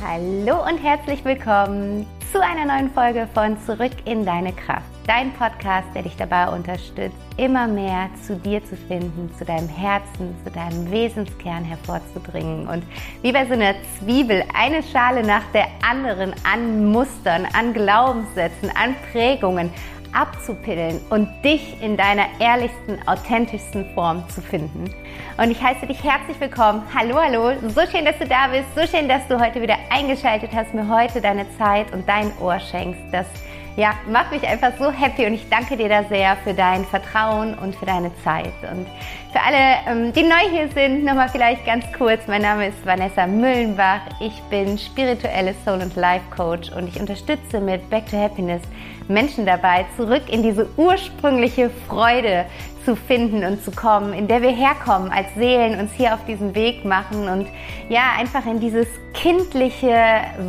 Hallo und herzlich willkommen zu einer neuen Folge von Zurück in deine Kraft. Dein Podcast, der dich dabei unterstützt, immer mehr zu dir zu finden, zu deinem Herzen, zu deinem Wesenskern hervorzubringen und wie bei so einer Zwiebel eine Schale nach der anderen an Mustern, an Glaubenssätzen, an Prägungen, abzupillen und dich in deiner ehrlichsten, authentischsten Form zu finden. Und ich heiße dich herzlich willkommen. Hallo, hallo. So schön, dass du da bist. So schön, dass du heute wieder eingeschaltet hast, mir heute deine Zeit und dein Ohr schenkst. Das ja, macht mich einfach so happy und ich danke dir da sehr für dein Vertrauen und für deine Zeit. Und für alle, ähm, die neu hier sind, nochmal vielleicht ganz kurz. Mein Name ist Vanessa Müllenbach. Ich bin spirituelle Soul- und Life Coach und ich unterstütze mit Back to Happiness Menschen dabei, zurück in diese ursprüngliche Freude zu finden und zu kommen, in der wir herkommen als Seelen, uns hier auf diesen Weg machen und ja, einfach in dieses kindliche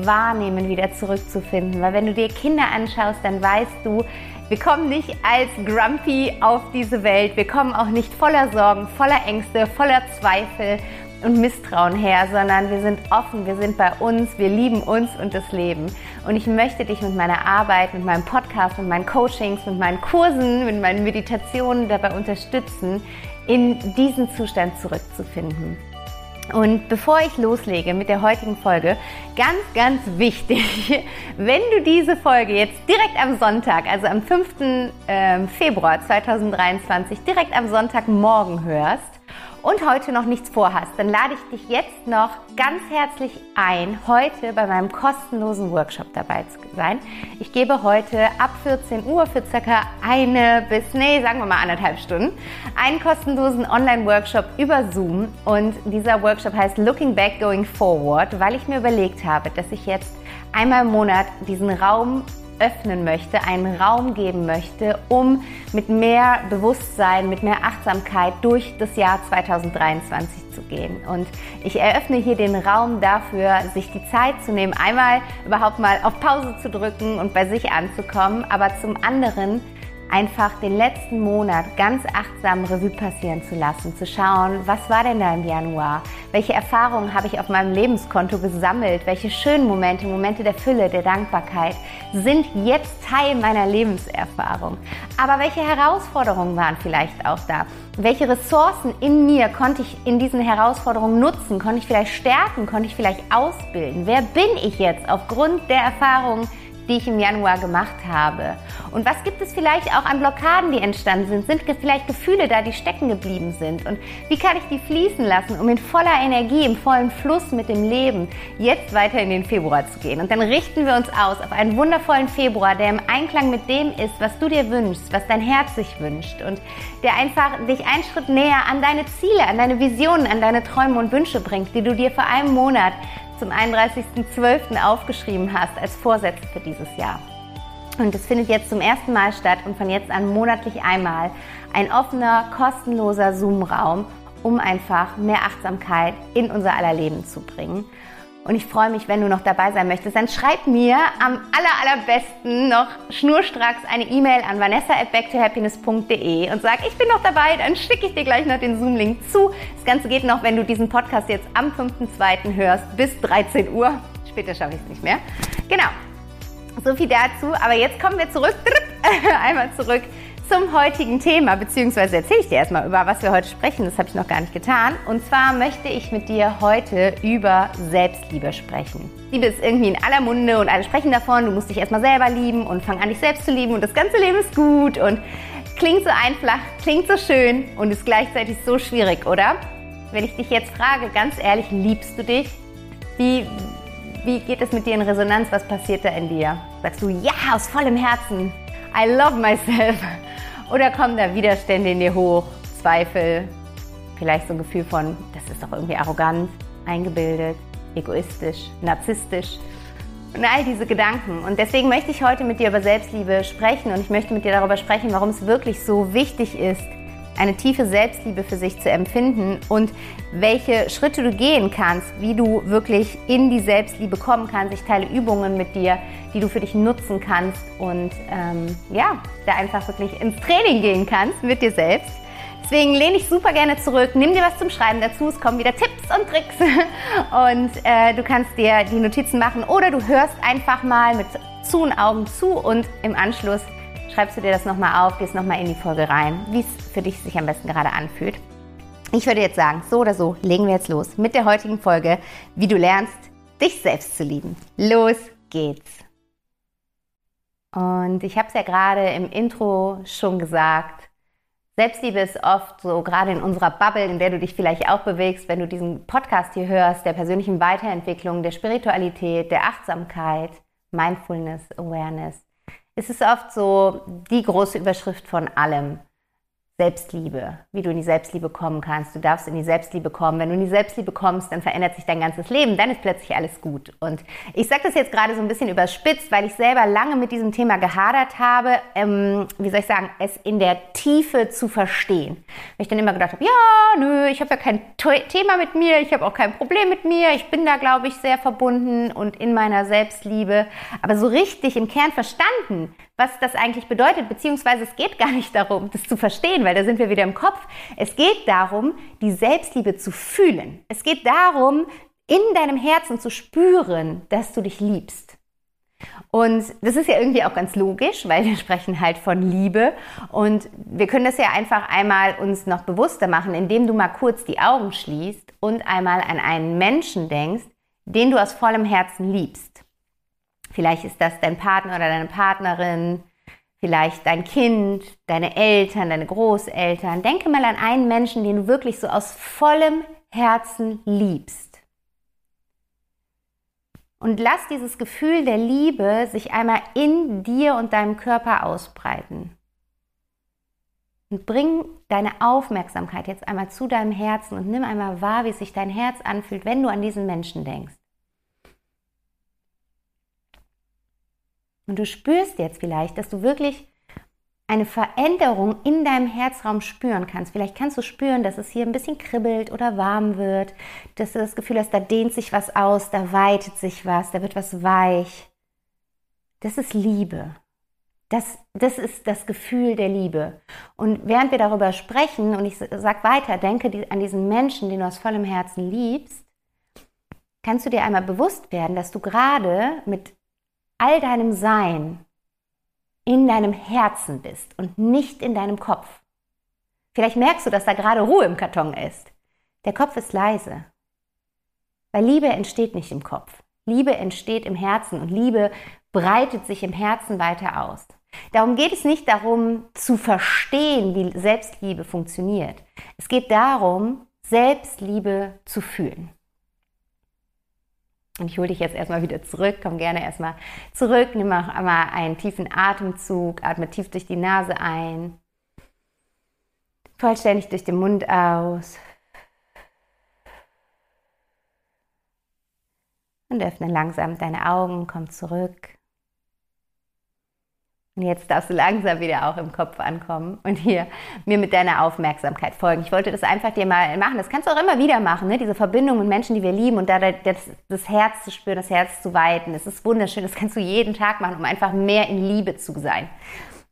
Wahrnehmen wieder zurückzufinden. Weil wenn du dir Kinder anschaust, dann weißt du, wir kommen nicht als Grumpy auf diese Welt. Wir kommen auch nicht voller Sorgen, voller Ängste, voller Zweifel und Misstrauen her, sondern wir sind offen, wir sind bei uns, wir lieben uns und das Leben. Und ich möchte dich mit meiner Arbeit, mit meinem Podcast, mit meinen Coachings, mit meinen Kursen, mit meinen Meditationen dabei unterstützen, in diesen Zustand zurückzufinden. Und bevor ich loslege mit der heutigen Folge, ganz, ganz wichtig, wenn du diese Folge jetzt direkt am Sonntag, also am 5. Ähm, Februar 2023, direkt am Sonntagmorgen hörst, und heute noch nichts vorhast, dann lade ich dich jetzt noch ganz herzlich ein, heute bei meinem kostenlosen Workshop dabei zu sein. Ich gebe heute ab 14 Uhr für circa eine bis, nee, sagen wir mal anderthalb Stunden, einen kostenlosen Online-Workshop über Zoom. Und dieser Workshop heißt Looking Back, Going Forward, weil ich mir überlegt habe, dass ich jetzt einmal im Monat diesen Raum öffnen möchte, einen Raum geben möchte, um mit mehr Bewusstsein, mit mehr Achtsamkeit durch das Jahr 2023 zu gehen. Und ich eröffne hier den Raum dafür, sich die Zeit zu nehmen, einmal überhaupt mal auf Pause zu drücken und bei sich anzukommen, aber zum anderen einfach den letzten Monat ganz achtsam Revue passieren zu lassen, zu schauen, was war denn da im Januar? Welche Erfahrungen habe ich auf meinem Lebenskonto gesammelt? Welche schönen Momente, Momente der Fülle, der Dankbarkeit sind jetzt Teil meiner Lebenserfahrung? Aber welche Herausforderungen waren vielleicht auch da? Welche Ressourcen in mir konnte ich in diesen Herausforderungen nutzen? Konnte ich vielleicht stärken? Konnte ich vielleicht ausbilden? Wer bin ich jetzt aufgrund der Erfahrungen, die ich im Januar gemacht habe? Und was gibt es vielleicht auch an Blockaden, die entstanden sind? Sind vielleicht Gefühle da, die stecken geblieben sind? Und wie kann ich die fließen lassen, um in voller Energie, im vollen Fluss mit dem Leben jetzt weiter in den Februar zu gehen? Und dann richten wir uns aus auf einen wundervollen Februar, der im Einklang mit dem ist, was du dir wünschst, was dein Herz sich wünscht und der einfach dich einen Schritt näher an deine Ziele, an deine Visionen, an deine Träume und Wünsche bringt, die du dir vor einem Monat zum 31.12. aufgeschrieben hast als Vorsätze für dieses Jahr. Und es findet jetzt zum ersten Mal statt und von jetzt an monatlich einmal ein offener, kostenloser Zoom-Raum, um einfach mehr Achtsamkeit in unser aller Leben zu bringen. Und ich freue mich, wenn du noch dabei sein möchtest. Dann schreib mir am aller, allerbesten noch schnurstracks eine E-Mail an vanessa at backtohappiness.de und sag, ich bin noch dabei. Dann schicke ich dir gleich noch den Zoom-Link zu. Das Ganze geht noch, wenn du diesen Podcast jetzt am 5.2. hörst, bis 13 Uhr. Später schaffe ich es nicht mehr. Genau. So viel dazu. Aber jetzt kommen wir zurück. Einmal zurück zum heutigen Thema, beziehungsweise erzähle ich dir erstmal, über was wir heute sprechen. Das habe ich noch gar nicht getan. Und zwar möchte ich mit dir heute über Selbstliebe sprechen. Liebe ist irgendwie in aller Munde und alle sprechen davon, du musst dich erstmal selber lieben und fang an, dich selbst zu lieben und das ganze Leben ist gut und klingt so einfach, klingt so schön und ist gleichzeitig so schwierig, oder? Wenn ich dich jetzt frage, ganz ehrlich, liebst du dich? Wie, wie geht es mit dir in Resonanz? Was passiert da in dir? Sagst du ja aus vollem Herzen? I love myself. Oder kommen da Widerstände in dir hoch, Zweifel, vielleicht so ein Gefühl von, das ist doch irgendwie arrogant, eingebildet, egoistisch, narzisstisch und all diese Gedanken. Und deswegen möchte ich heute mit dir über Selbstliebe sprechen und ich möchte mit dir darüber sprechen, warum es wirklich so wichtig ist, eine tiefe Selbstliebe für sich zu empfinden und welche Schritte du gehen kannst, wie du wirklich in die Selbstliebe kommen kannst. Ich teile Übungen mit dir, die du für dich nutzen kannst und ähm, ja, da einfach wirklich ins Training gehen kannst mit dir selbst. Deswegen lehne ich super gerne zurück, nimm dir was zum Schreiben dazu, es kommen wieder Tipps und Tricks und äh, du kannst dir die Notizen machen oder du hörst einfach mal mit zu und Augen zu und im Anschluss schreibst du dir das nochmal auf, gehst nochmal in die Folge rein, wie es für dich sich am besten gerade anfühlt. Ich würde jetzt sagen, so oder so, legen wir jetzt los mit der heutigen Folge, wie du lernst, dich selbst zu lieben. Los geht's! Und ich habe es ja gerade im Intro schon gesagt. Selbstliebe ist oft so, gerade in unserer Bubble, in der du dich vielleicht auch bewegst, wenn du diesen Podcast hier hörst, der persönlichen Weiterentwicklung, der Spiritualität, der Achtsamkeit, Mindfulness, Awareness. Es ist oft so die große Überschrift von allem. Selbstliebe, wie du in die Selbstliebe kommen kannst. Du darfst in die Selbstliebe kommen. Wenn du in die Selbstliebe kommst, dann verändert sich dein ganzes Leben. Dann ist plötzlich alles gut. Und ich sage das jetzt gerade so ein bisschen überspitzt, weil ich selber lange mit diesem Thema gehadert habe, ähm, wie soll ich sagen, es in der Tiefe zu verstehen. Weil ich dann immer gedacht habe, ja, nö, ich habe ja kein Thema mit mir, ich habe auch kein Problem mit mir. Ich bin da, glaube ich, sehr verbunden und in meiner Selbstliebe. Aber so richtig im Kern verstanden, was das eigentlich bedeutet, beziehungsweise es geht gar nicht darum, das zu verstehen, weil da sind wir wieder im Kopf. Es geht darum, die Selbstliebe zu fühlen. Es geht darum, in deinem Herzen zu spüren, dass du dich liebst. Und das ist ja irgendwie auch ganz logisch, weil wir sprechen halt von Liebe. Und wir können das ja einfach einmal uns noch bewusster machen, indem du mal kurz die Augen schließt und einmal an einen Menschen denkst, den du aus vollem Herzen liebst. Vielleicht ist das dein Partner oder deine Partnerin, vielleicht dein Kind, deine Eltern, deine Großeltern. Denke mal an einen Menschen, den du wirklich so aus vollem Herzen liebst. Und lass dieses Gefühl der Liebe sich einmal in dir und deinem Körper ausbreiten. Und bring deine Aufmerksamkeit jetzt einmal zu deinem Herzen und nimm einmal wahr, wie sich dein Herz anfühlt, wenn du an diesen Menschen denkst. Und du spürst jetzt vielleicht, dass du wirklich eine Veränderung in deinem Herzraum spüren kannst. Vielleicht kannst du spüren, dass es hier ein bisschen kribbelt oder warm wird, dass du das Gefühl hast, da dehnt sich was aus, da weitet sich was, da wird was weich. Das ist Liebe. Das, das ist das Gefühl der Liebe. Und während wir darüber sprechen, und ich sage weiter, denke an diesen Menschen, den du aus vollem Herzen liebst, kannst du dir einmal bewusst werden, dass du gerade mit all deinem Sein in deinem Herzen bist und nicht in deinem Kopf. Vielleicht merkst du, dass da gerade Ruhe im Karton ist. Der Kopf ist leise. Weil Liebe entsteht nicht im Kopf. Liebe entsteht im Herzen und Liebe breitet sich im Herzen weiter aus. Darum geht es nicht darum zu verstehen, wie Selbstliebe funktioniert. Es geht darum, Selbstliebe zu fühlen. Und ich hole dich jetzt erstmal wieder zurück, komm gerne erstmal zurück, nimm auch einmal einen tiefen Atemzug, atme tief durch die Nase ein, vollständig durch den Mund aus. Und öffne langsam deine Augen, komm zurück. Und jetzt darfst du langsam wieder auch im Kopf ankommen und hier mir mit deiner Aufmerksamkeit folgen. Ich wollte das einfach dir mal machen. Das kannst du auch immer wieder machen, ne? diese Verbindung mit Menschen, die wir lieben und da das, das Herz zu spüren, das Herz zu weiten. Das ist wunderschön. Das kannst du jeden Tag machen, um einfach mehr in Liebe zu sein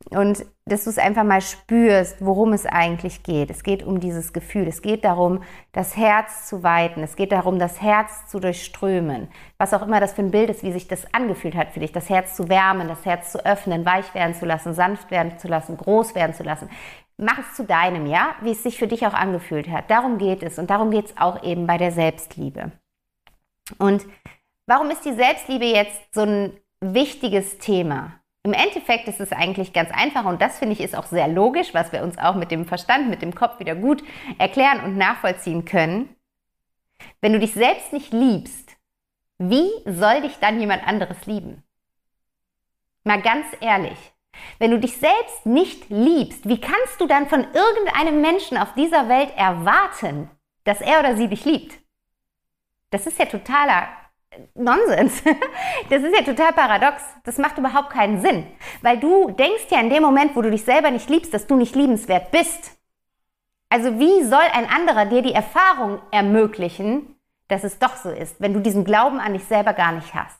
und dass du es einfach mal spürst, worum es eigentlich geht. Es geht um dieses Gefühl. Es geht darum, das Herz zu weiten. Es geht darum, das Herz zu durchströmen. Was auch immer das für ein Bild ist, wie sich das angefühlt hat für dich. Das Herz zu wärmen, das Herz zu öffnen, weich werden zu lassen, sanft werden zu lassen, groß werden zu lassen. Mach es zu deinem, ja, wie es sich für dich auch angefühlt hat. Darum geht es. Und darum geht es auch eben bei der Selbstliebe. Und warum ist die Selbstliebe jetzt so ein wichtiges Thema? Im Endeffekt ist es eigentlich ganz einfach und das finde ich ist auch sehr logisch, was wir uns auch mit dem Verstand, mit dem Kopf wieder gut erklären und nachvollziehen können. Wenn du dich selbst nicht liebst, wie soll dich dann jemand anderes lieben? Mal ganz ehrlich, wenn du dich selbst nicht liebst, wie kannst du dann von irgendeinem Menschen auf dieser Welt erwarten, dass er oder sie dich liebt? Das ist ja totaler Nonsens. Das ist ja total paradox. Das macht überhaupt keinen Sinn. Weil du denkst ja in dem Moment, wo du dich selber nicht liebst, dass du nicht liebenswert bist. Also wie soll ein anderer dir die Erfahrung ermöglichen, dass es doch so ist, wenn du diesen Glauben an dich selber gar nicht hast?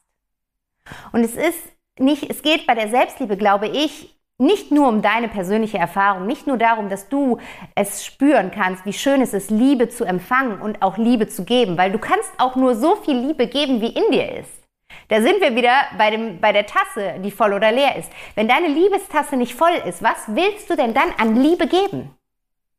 Und es ist nicht, es geht bei der Selbstliebe, glaube ich, nicht nur um deine persönliche Erfahrung, nicht nur darum, dass du es spüren kannst, wie schön es ist, Liebe zu empfangen und auch Liebe zu geben, weil du kannst auch nur so viel Liebe geben, wie in dir ist. Da sind wir wieder bei, dem, bei der Tasse, die voll oder leer ist. Wenn deine Liebestasse nicht voll ist, was willst du denn dann an Liebe geben?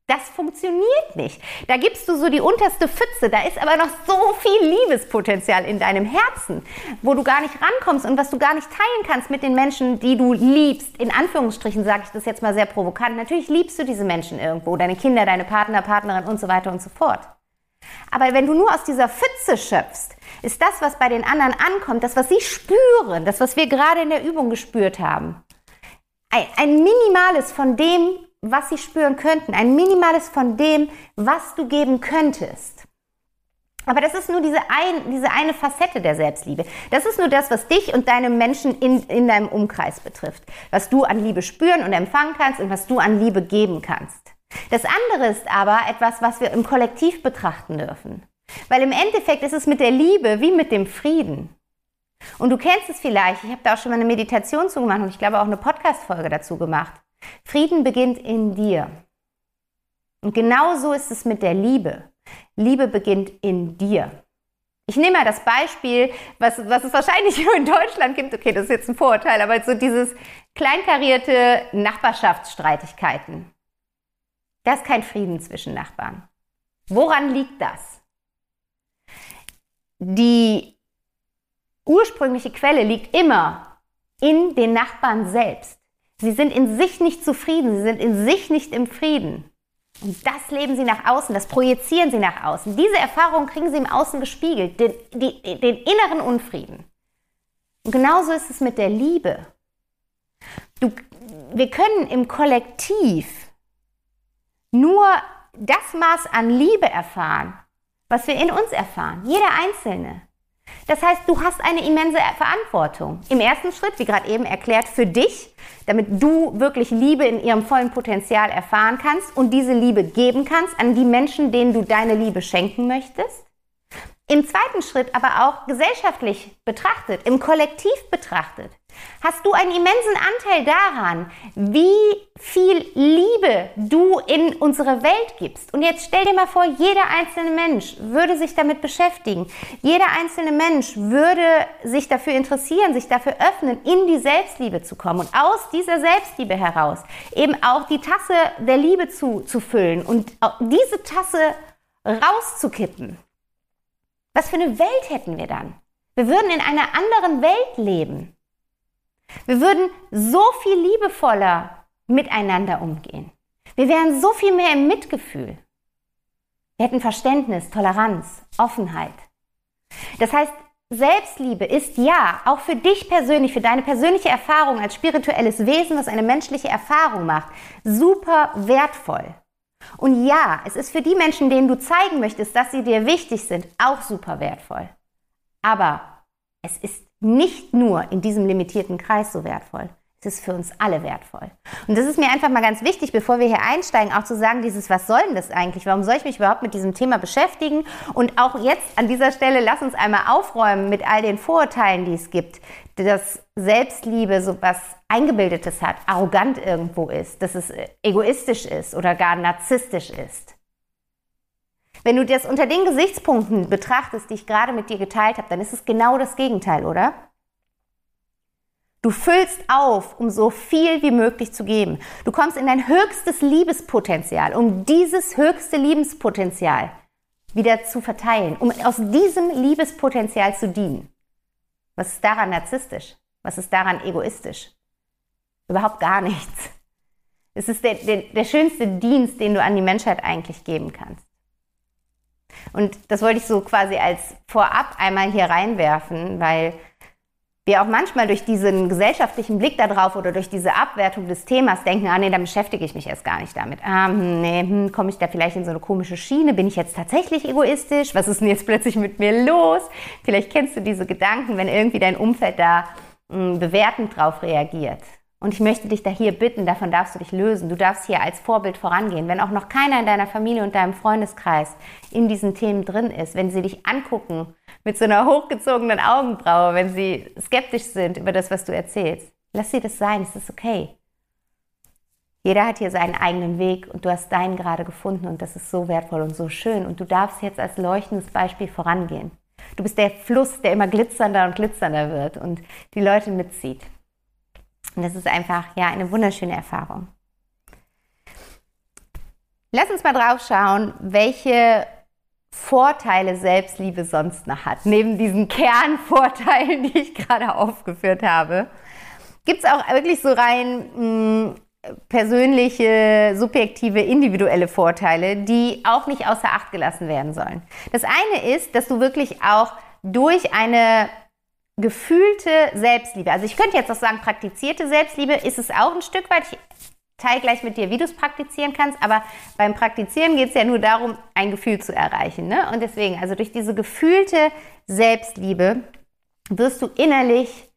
Das funktioniert nicht. Da gibst du so die unterste Pfütze, da ist aber noch so viel Liebespotenzial in deinem Herzen, wo du gar nicht rankommst und was du gar nicht teilen kannst mit den Menschen, die du liebst. In Anführungsstrichen sage ich das jetzt mal sehr provokant. Natürlich liebst du diese Menschen irgendwo, deine Kinder, deine Partner, Partnerin und so weiter und so fort. Aber wenn du nur aus dieser Pfütze schöpfst, ist das, was bei den anderen ankommt, das, was sie spüren, das, was wir gerade in der Übung gespürt haben, ein, ein minimales von dem, was sie spüren könnten, ein minimales von dem, was du geben könntest. Aber das ist nur diese, ein, diese eine Facette der Selbstliebe. Das ist nur das, was dich und deine Menschen in, in deinem Umkreis betrifft. Was du an Liebe spüren und empfangen kannst und was du an Liebe geben kannst. Das andere ist aber etwas, was wir im Kollektiv betrachten dürfen. Weil im Endeffekt ist es mit der Liebe wie mit dem Frieden. Und du kennst es vielleicht, ich habe da auch schon mal eine Meditation zu gemacht und ich glaube auch eine Podcast-Folge dazu gemacht. Frieden beginnt in dir. Und genau so ist es mit der Liebe. Liebe beginnt in dir. Ich nehme mal das Beispiel, was, was es wahrscheinlich nur in Deutschland gibt. Okay, das ist jetzt ein Vorurteil, aber so dieses kleinkarierte Nachbarschaftsstreitigkeiten. Da ist kein Frieden zwischen Nachbarn. Woran liegt das? Die ursprüngliche Quelle liegt immer in den Nachbarn selbst. Sie sind in sich nicht zufrieden, sie sind in sich nicht im Frieden. Und das leben sie nach außen, das projizieren sie nach außen. Diese Erfahrung kriegen sie im Außen gespiegelt, den, die, den inneren Unfrieden. Und genauso ist es mit der Liebe. Du, wir können im Kollektiv nur das Maß an Liebe erfahren, was wir in uns erfahren, jeder Einzelne. Das heißt, du hast eine immense Verantwortung. Im ersten Schritt, wie gerade eben erklärt, für dich, damit du wirklich Liebe in ihrem vollen Potenzial erfahren kannst und diese Liebe geben kannst an die Menschen, denen du deine Liebe schenken möchtest. Im zweiten Schritt aber auch gesellschaftlich betrachtet, im Kollektiv betrachtet, hast du einen immensen Anteil daran, wie viel Liebe du in unsere Welt gibst. Und jetzt stell dir mal vor, jeder einzelne Mensch würde sich damit beschäftigen. Jeder einzelne Mensch würde sich dafür interessieren, sich dafür öffnen, in die Selbstliebe zu kommen und aus dieser Selbstliebe heraus eben auch die Tasse der Liebe zu, zu füllen und diese Tasse rauszukippen. Was für eine Welt hätten wir dann? Wir würden in einer anderen Welt leben. Wir würden so viel liebevoller miteinander umgehen. Wir wären so viel mehr im Mitgefühl. Wir hätten Verständnis, Toleranz, Offenheit. Das heißt, Selbstliebe ist ja auch für dich persönlich, für deine persönliche Erfahrung als spirituelles Wesen, was eine menschliche Erfahrung macht, super wertvoll. Und ja, es ist für die Menschen, denen du zeigen möchtest, dass sie dir wichtig sind, auch super wertvoll. Aber es ist nicht nur in diesem limitierten Kreis so wertvoll. Es ist für uns alle wertvoll. Und das ist mir einfach mal ganz wichtig, bevor wir hier einsteigen, auch zu sagen, dieses, was soll denn das eigentlich? Warum soll ich mich überhaupt mit diesem Thema beschäftigen? Und auch jetzt an dieser Stelle, lass uns einmal aufräumen mit all den Vorurteilen, die es gibt, dass Selbstliebe so was Eingebildetes hat, arrogant irgendwo ist, dass es egoistisch ist oder gar narzisstisch ist. Wenn du das unter den Gesichtspunkten betrachtest, die ich gerade mit dir geteilt habe, dann ist es genau das Gegenteil, oder? Du füllst auf, um so viel wie möglich zu geben. Du kommst in dein höchstes Liebespotenzial, um dieses höchste Liebespotenzial wieder zu verteilen, um aus diesem Liebespotenzial zu dienen. Was ist daran narzisstisch? Was ist daran egoistisch? Überhaupt gar nichts. Es ist der, der, der schönste Dienst, den du an die Menschheit eigentlich geben kannst. Und das wollte ich so quasi als vorab einmal hier reinwerfen, weil wir auch manchmal durch diesen gesellschaftlichen Blick darauf oder durch diese Abwertung des Themas denken, ah nee, dann beschäftige ich mich erst gar nicht damit. Ah, hm, nee, hm, komme ich da vielleicht in so eine komische Schiene? Bin ich jetzt tatsächlich egoistisch? Was ist denn jetzt plötzlich mit mir los? Vielleicht kennst du diese Gedanken, wenn irgendwie dein Umfeld da mh, hm, bewertend drauf reagiert. Und ich möchte dich da hier bitten, davon darfst du dich lösen. Du darfst hier als Vorbild vorangehen. Wenn auch noch keiner in deiner Familie und deinem Freundeskreis in diesen Themen drin ist, wenn sie dich angucken mit so einer hochgezogenen Augenbraue, wenn sie skeptisch sind über das, was du erzählst, lass sie das sein, es ist okay. Jeder hat hier seinen eigenen Weg und du hast deinen gerade gefunden und das ist so wertvoll und so schön und du darfst jetzt als leuchtendes Beispiel vorangehen. Du bist der Fluss, der immer glitzernder und glitzernder wird und die Leute mitzieht. Und das ist einfach ja eine wunderschöne Erfahrung. Lass uns mal drauf schauen, welche Vorteile Selbstliebe sonst noch hat. Neben diesen Kernvorteilen, die ich gerade aufgeführt habe, gibt es auch wirklich so rein mh, hm, persönliche, subjektive, individuelle Vorteile, die auch nicht außer Acht gelassen werden sollen. Das eine ist, dass du wirklich auch durch eine gefühlte Selbstliebe, also ich könnte jetzt auch sagen, praktizierte Selbstliebe ist es auch ein Stück weit. Ich teile gleich mit dir, wie du es praktizieren kannst, aber beim Praktizieren geht es ja nur darum, ein Gefühl zu erreichen. Ne? Und deswegen, also durch diese gefühlte Selbstliebe wirst du innerlich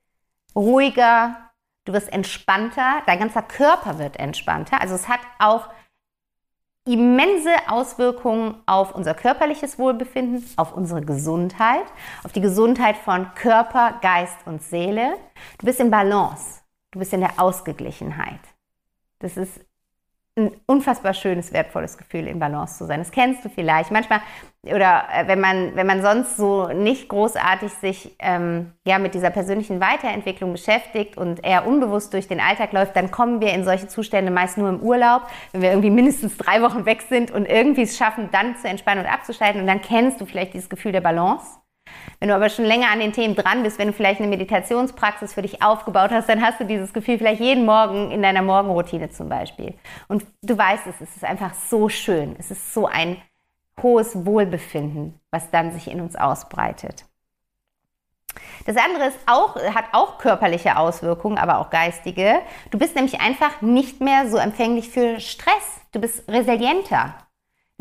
ruhiger, du wirst entspannter, dein ganzer Körper wird entspannter. Also es hat auch immense Auswirkungen auf unser körperliches Wohlbefinden, auf unsere Gesundheit, auf die Gesundheit von Körper, Geist und Seele. Du bist in Balance, du bist in der Ausgeglichenheit. Das ist ein unfassbar schönes, wertvolles Gefühl, in Balance zu sein. Das kennst du vielleicht. Manchmal, oder äh, wenn man, wenn man sonst so nicht großartig sich ähm, ja, mit dieser persönlichen Weiterentwicklung beschäftigt und eher unbewusst durch den Alltag läuft, dann kommen wir in solche Zustände meist nur im Urlaub, wenn wir irgendwie mindestens drei Wochen weg sind und irgendwie es schaffen, dann zu entspannen und abzuschalten. Und dann kennst du vielleicht dieses Gefühl der Balance. Wenn du aber schon länger an den Themen dran bist, wenn du vielleicht eine Meditationspraxis für dich aufgebaut hast, dann hast du dieses Gefühl vielleicht jeden Morgen in deiner Morgenroutine zum Beispiel. Und du weißt es, es ist einfach so schön. Es ist so ein hohes Wohlbefinden, was dann sich in uns ausbreitet. Das andere ist auch, hat auch körperliche Auswirkungen, aber auch geistige. Du bist nämlich einfach nicht mehr so empfänglich für Stress. Du bist resilienter.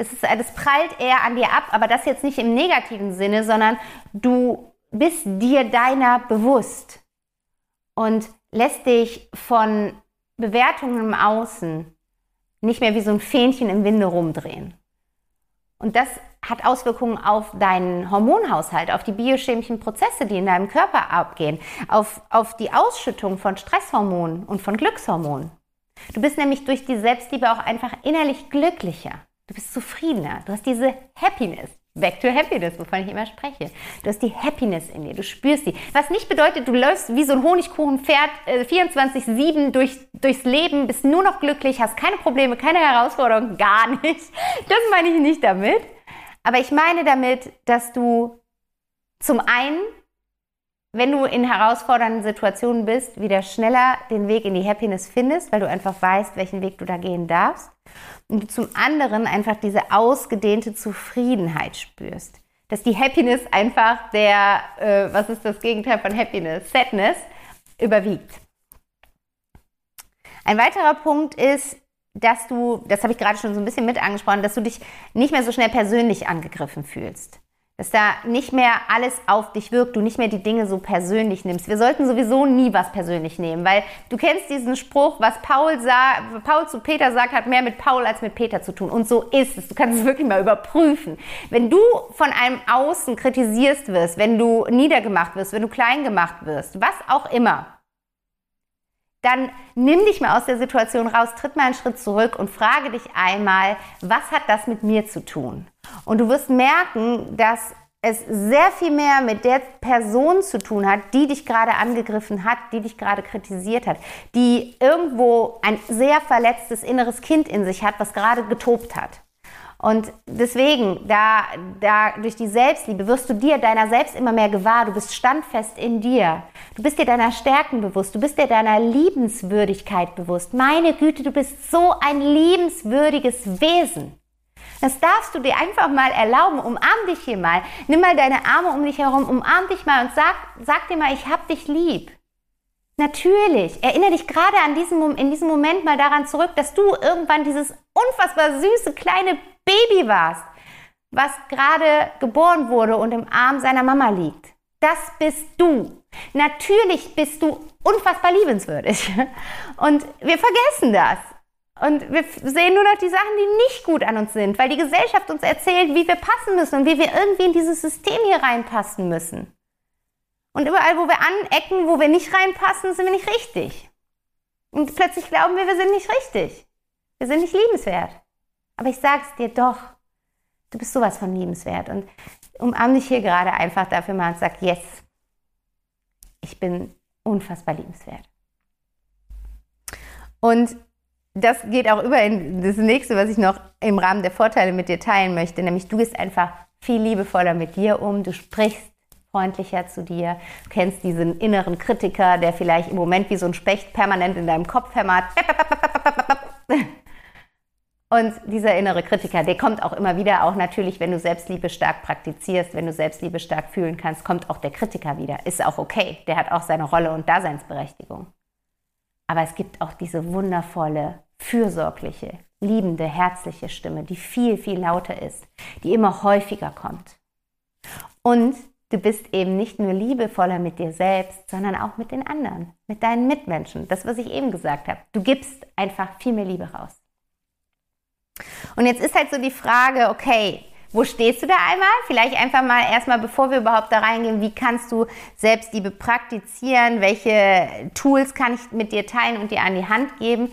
Das, ist, das prallt eher an dir ab, aber das jetzt nicht im negativen Sinne, sondern du bist dir deiner bewusst und lässt dich von Bewertungen im Außen nicht mehr wie so ein Fähnchen im Winde rumdrehen. Und das hat Auswirkungen auf deinen Hormonhaushalt, auf die biochemischen Prozesse, die in deinem Körper abgehen, auf, auf die Ausschüttung von Stresshormonen und von Glückshormonen. Du bist nämlich durch die Selbstliebe auch einfach innerlich glücklicher. Du bist zufriedener. Du hast diese Happiness. Back to Happiness, wovon ich immer spreche. Du hast die Happiness in dir, du spürst sie. Was nicht bedeutet, du läufst wie so ein Honigkuchenpferd äh, 24-7 durch, durchs Leben, bist nur noch glücklich, hast keine Probleme, keine Herausforderungen, gar nicht. Das meine ich nicht damit. Aber ich meine damit, dass du zum einen, wenn du in herausfordernden Situationen bist, wieder schneller den Weg in die Happiness findest, weil du einfach weißt, welchen Weg du da gehen darfst und zum anderen einfach diese ausgedehnte Zufriedenheit spürst. Dass die Happiness einfach der, äh, was ist das Gegenteil von Happiness? Sadness überwiegt. Ein weiterer Punkt ist, dass du, das habe ich gerade schon so ein bisschen mit angesprochen, dass du dich nicht mehr so schnell persönlich angegriffen fühlst dass da nicht mehr alles auf dich wirkt, du nicht mehr die Dinge so persönlich nimmst. Wir sollten sowieso nie was persönlich nehmen, weil du kennst diesen Spruch, was Paul, sah, Paul zu Peter sagt, hat mehr mit Paul als mit Peter zu tun. Und so ist es. Du kannst es wirklich mal überprüfen. Wenn du von einem Außen kritisierst wirst, wenn du niedergemacht wirst, wenn du klein gemacht wirst, was auch immer, dann nimm dich mal aus der Situation raus, tritt mal einen Schritt zurück und frage dich einmal, was hat das mit mir zu tun? Und du wirst merken, dass es sehr viel mehr mit der Person zu tun hat, die dich gerade angegriffen hat, die dich gerade kritisiert hat, die irgendwo ein sehr verletztes inneres Kind in sich hat, was gerade getobt hat. Und deswegen, da, da durch die Selbstliebe wirst du dir deiner selbst immer mehr gewahr. Du bist standfest in dir. Du bist dir deiner Stärken bewusst. Du bist dir deiner Liebenswürdigkeit bewusst. Meine Güte, du bist so ein liebenswürdiges Wesen. Das darfst du dir einfach mal erlauben. Umarm dich hier mal. Nimm mal deine Arme um dich herum, umarm dich mal und sag, sag dir mal, ich hab dich lieb. Natürlich. Erinnere dich gerade an diesem, in diesem Moment mal daran zurück, dass du irgendwann dieses unfassbar süße kleine Baby warst, was gerade geboren wurde und im Arm seiner Mama liegt. Das bist du. Natürlich bist du unfassbar liebenswürdig. Und wir vergessen das. Und wir sehen nur noch die Sachen, die nicht gut an uns sind, weil die Gesellschaft uns erzählt, wie wir passen müssen und wie wir irgendwie in dieses System hier reinpassen müssen. Und überall, wo wir anecken, wo wir nicht reinpassen, sind wir nicht richtig. Und plötzlich glauben wir, wir sind nicht richtig. Wir sind nicht liebenswert. Aber ich sage es dir doch, du bist sowas von liebenswert. Und umarm dich hier gerade einfach dafür mal und sag, yes, ich bin unfassbar liebenswert. Und das geht auch über in das nächste, was ich noch im Rahmen der Vorteile mit dir teilen möchte, nämlich du gehst einfach viel liebevoller mit dir um, du sprichst freundlicher zu dir, du kennst diesen inneren Kritiker, der vielleicht im Moment wie so ein Specht permanent in deinem Kopf hämmert. Und dieser innere Kritiker, der kommt auch immer wieder, auch natürlich, wenn du Selbstliebe stark praktizierst, wenn du Selbstliebe stark fühlen kannst, kommt auch der Kritiker wieder. Ist auch okay, der hat auch seine Rolle und Daseinsberechtigung. Aber es gibt auch diese wundervolle, fürsorgliche, liebende, herzliche Stimme, die viel, viel lauter ist, die immer häufiger kommt. Und du bist eben nicht nur liebevoller mit dir selbst, sondern auch mit den anderen, mit deinen Mitmenschen. Das, was ich eben gesagt habe. Du gibst einfach viel mehr Liebe raus. Und jetzt ist halt so die Frage, okay, wo stehst du da einmal? Vielleicht einfach mal erstmal, bevor wir überhaupt da reingehen, wie kannst du Selbstliebe praktizieren? Welche Tools kann ich mit dir teilen und dir an die Hand geben?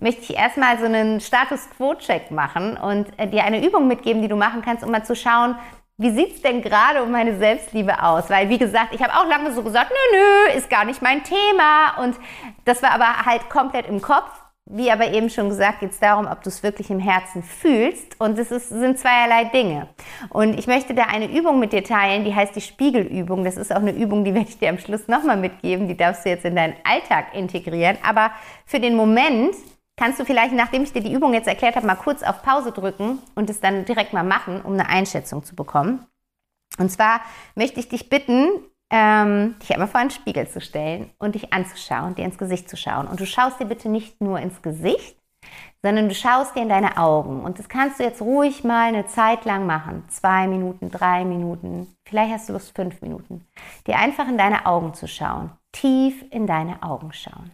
Möchte ich erstmal so einen Status Quo-Check machen und äh, dir eine Übung mitgeben, die du machen kannst, um mal zu schauen, wie sieht es denn gerade um meine Selbstliebe aus? Weil, wie gesagt, ich habe auch lange so gesagt, nö, nö, ist gar nicht mein Thema. Und das war aber halt komplett im Kopf. Wie aber eben schon gesagt, geht es darum, ob du es wirklich im Herzen fühlst. Und es ist, sind zweierlei Dinge. Und ich möchte da eine Übung mit dir teilen, die heißt die Spiegelübung. Das ist auch eine Übung, die werde ich dir am Schluss nochmal mitgeben. Die darfst du jetzt in deinen Alltag integrieren. Aber für den Moment kannst du vielleicht, nachdem ich dir die Übung jetzt erklärt habe, mal kurz auf Pause drücken und es dann direkt mal machen, um eine Einschätzung zu bekommen. Und zwar möchte ich dich bitten, ähm, dich einmal vor einen Spiegel zu stellen und dich anzuschauen, dir ins Gesicht zu schauen. Und du schaust dir bitte nicht nur ins Gesicht, sondern du schaust dir in deine Augen. Und das kannst du jetzt ruhig mal eine Zeit lang machen. Zwei Minuten, drei Minuten, vielleicht hast du Lust, fünf Minuten. Dir einfach in deine Augen zu schauen. Tief in deine Augen schauen.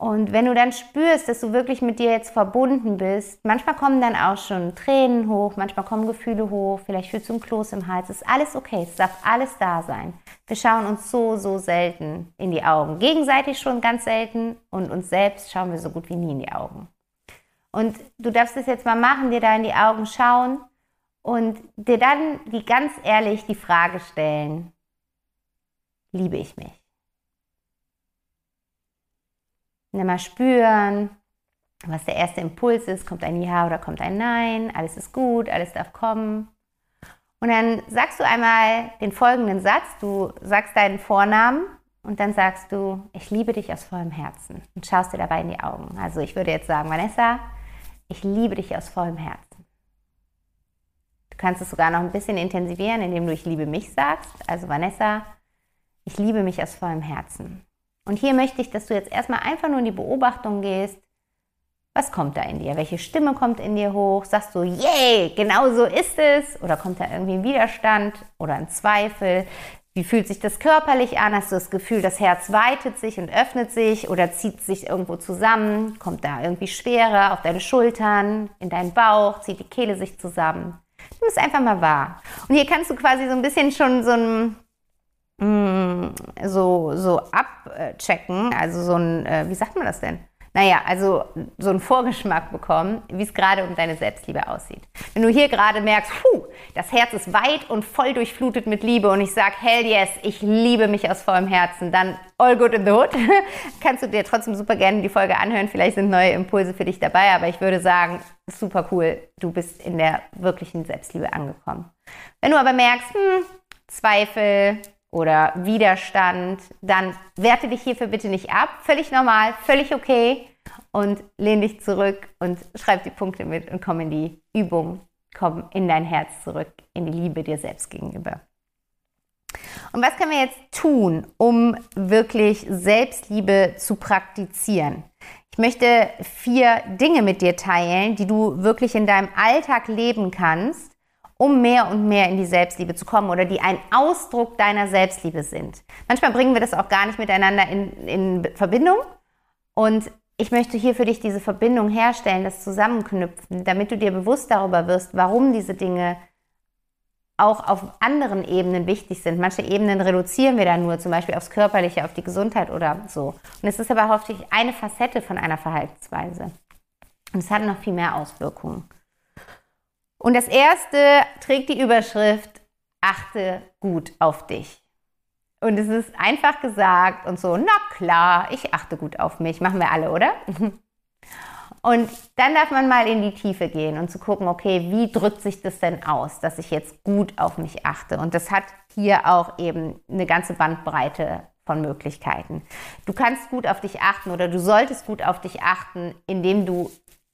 Und wenn du dann spürst, dass du wirklich mit dir jetzt verbunden bist, manchmal kommen dann auch schon Tränen hoch, manchmal kommen Gefühle hoch, vielleicht fühlst du ein Kloß im Hals, ist alles okay, es darf alles da sein. Wir schauen uns so, so selten in die Augen. Gegenseitig schon ganz selten und uns selbst schauen wir so gut wie nie in die Augen. Und du darfst es jetzt mal machen, dir da in die Augen schauen und dir dann die ganz ehrlich die Frage stellen, liebe ich mich? Und mal spüren, was der erste Impuls ist. Kommt ein Ja oder kommt ein Nein? Alles ist gut, alles darf kommen. Und dann sagst du einmal den folgenden Satz. Du sagst deinen Vornamen und dann sagst du, ich liebe dich aus vollem Herzen und schaust dir dabei in die Augen. Also ich würde jetzt sagen, Vanessa, ich liebe dich aus vollem Herzen. Du kannst es sogar noch ein bisschen intensivieren, indem du ich liebe mich sagst. Also Vanessa, ich liebe mich aus vollem Herzen. Und hier möchte ich, dass du jetzt erstmal einfach nur in die Beobachtung gehst. Was kommt da in dir? Welche Stimme kommt in dir hoch? Sagst du, yay, genau so ist es? Oder kommt da irgendwie ein Widerstand oder ein Zweifel? Wie fühlt sich das körperlich an? Hast du das Gefühl, das Herz weitet sich und öffnet sich oder zieht sich irgendwo zusammen? Kommt da irgendwie Schwere auf deine Schultern, in deinen Bauch? Zieht die Kehle sich zusammen? Nimm es einfach mal wahr. Und hier kannst du quasi so ein bisschen schon so ein Mm, so, so abchecken, also so ein, äh, wie sagt man das denn? Naja, also so einen Vorgeschmack bekommen, wie es gerade um deine Selbstliebe aussieht. Wenn du hier gerade merkst, puh, das Herz ist weit und voll durchflutet mit Liebe und ich sage, hell yes, ich liebe mich aus vollem Herzen, dann all good in the hood. Kannst du dir trotzdem super gerne die Folge anhören, vielleicht sind neue Impulse für dich dabei, aber ich würde sagen, super cool, du bist in der wirklichen Selbstliebe angekommen. Wenn du aber merkst, hm, Zweifel, oder Widerstand, dann werte dich hierfür bitte nicht ab. Völlig normal, völlig okay. Und lehn dich zurück und schreib die Punkte mit und komm in die Übung. Komm in dein Herz zurück, in die Liebe dir selbst gegenüber. Und was können wir jetzt tun, um wirklich Selbstliebe zu praktizieren? Ich möchte vier Dinge mit dir teilen, die du wirklich in deinem Alltag leben kannst, um mehr und mehr in die Selbstliebe zu kommen oder die ein Ausdruck deiner Selbstliebe sind. Manchmal bringen wir das auch gar nicht miteinander in, in Verbindung und ich möchte hier für dich diese Verbindung herstellen, das Zusammenknüpfen, damit du dir bewusst darüber wirst, warum diese Dinge auch auf anderen Ebenen wichtig sind. Manche Ebenen reduzieren wir dann nur, zum Beispiel aufs Körperliche, auf die Gesundheit oder so. Und es ist aber hauptsächlich eine Facette von einer Verhaltensweise. Und es hat noch viel mehr Auswirkungen. Und das erste trägt die Überschrift, achte gut auf dich. Und es ist einfach gesagt und so, na klar, ich achte gut auf mich. Machen wir alle, oder? Und dann darf man mal in die Tiefe gehen und zu gucken, okay, wie drückt sich das denn aus, dass ich jetzt gut auf mich achte? Und das hat hier auch eben eine ganze Bandbreite von Möglichkeiten. Du kannst gut auf dich achten oder du solltest gut auf dich achten, indem du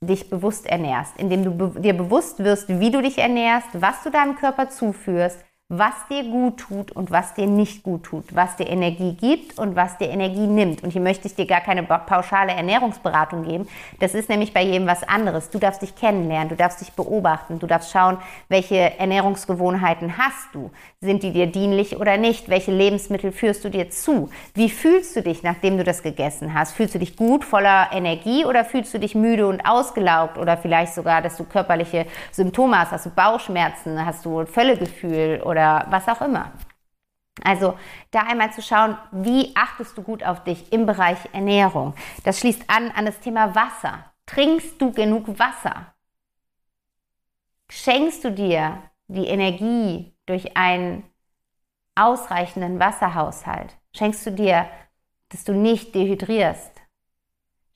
dich bewusst ernährst, indem du be dir bewusst wirst, wie du dich ernährst, was du deinem Körper zuführst, was dir gut tut und was dir nicht gut tut, was dir Energie gibt und was dir Energie nimmt. Und hier möchte ich dir gar keine pauschale Ernährungsberatung geben. Das ist nämlich bei jedem was anderes. Du darfst dich kennenlernen, du darfst dich beobachten, du darfst schauen, welche Ernährungsgewohnheiten hast du. Sind die dir dienlich oder nicht? Welche Lebensmittel führst du dir zu? Wie fühlst du dich, nachdem du das gegessen hast? Fühlst du dich gut, voller Energie oder fühlst du dich müde und ausgelaugt oder vielleicht sogar, dass du körperliche Symptome hast? Hast du Bauchschmerzen? Hast du Völlegefühl oder oder was auch immer. Also da einmal zu schauen, wie achtest du gut auf dich im Bereich Ernährung. Das schließt an an das Thema Wasser. Trinkst du genug Wasser? Schenkst du dir die Energie durch einen ausreichenden Wasserhaushalt? Schenkst du dir, dass du nicht dehydrierst?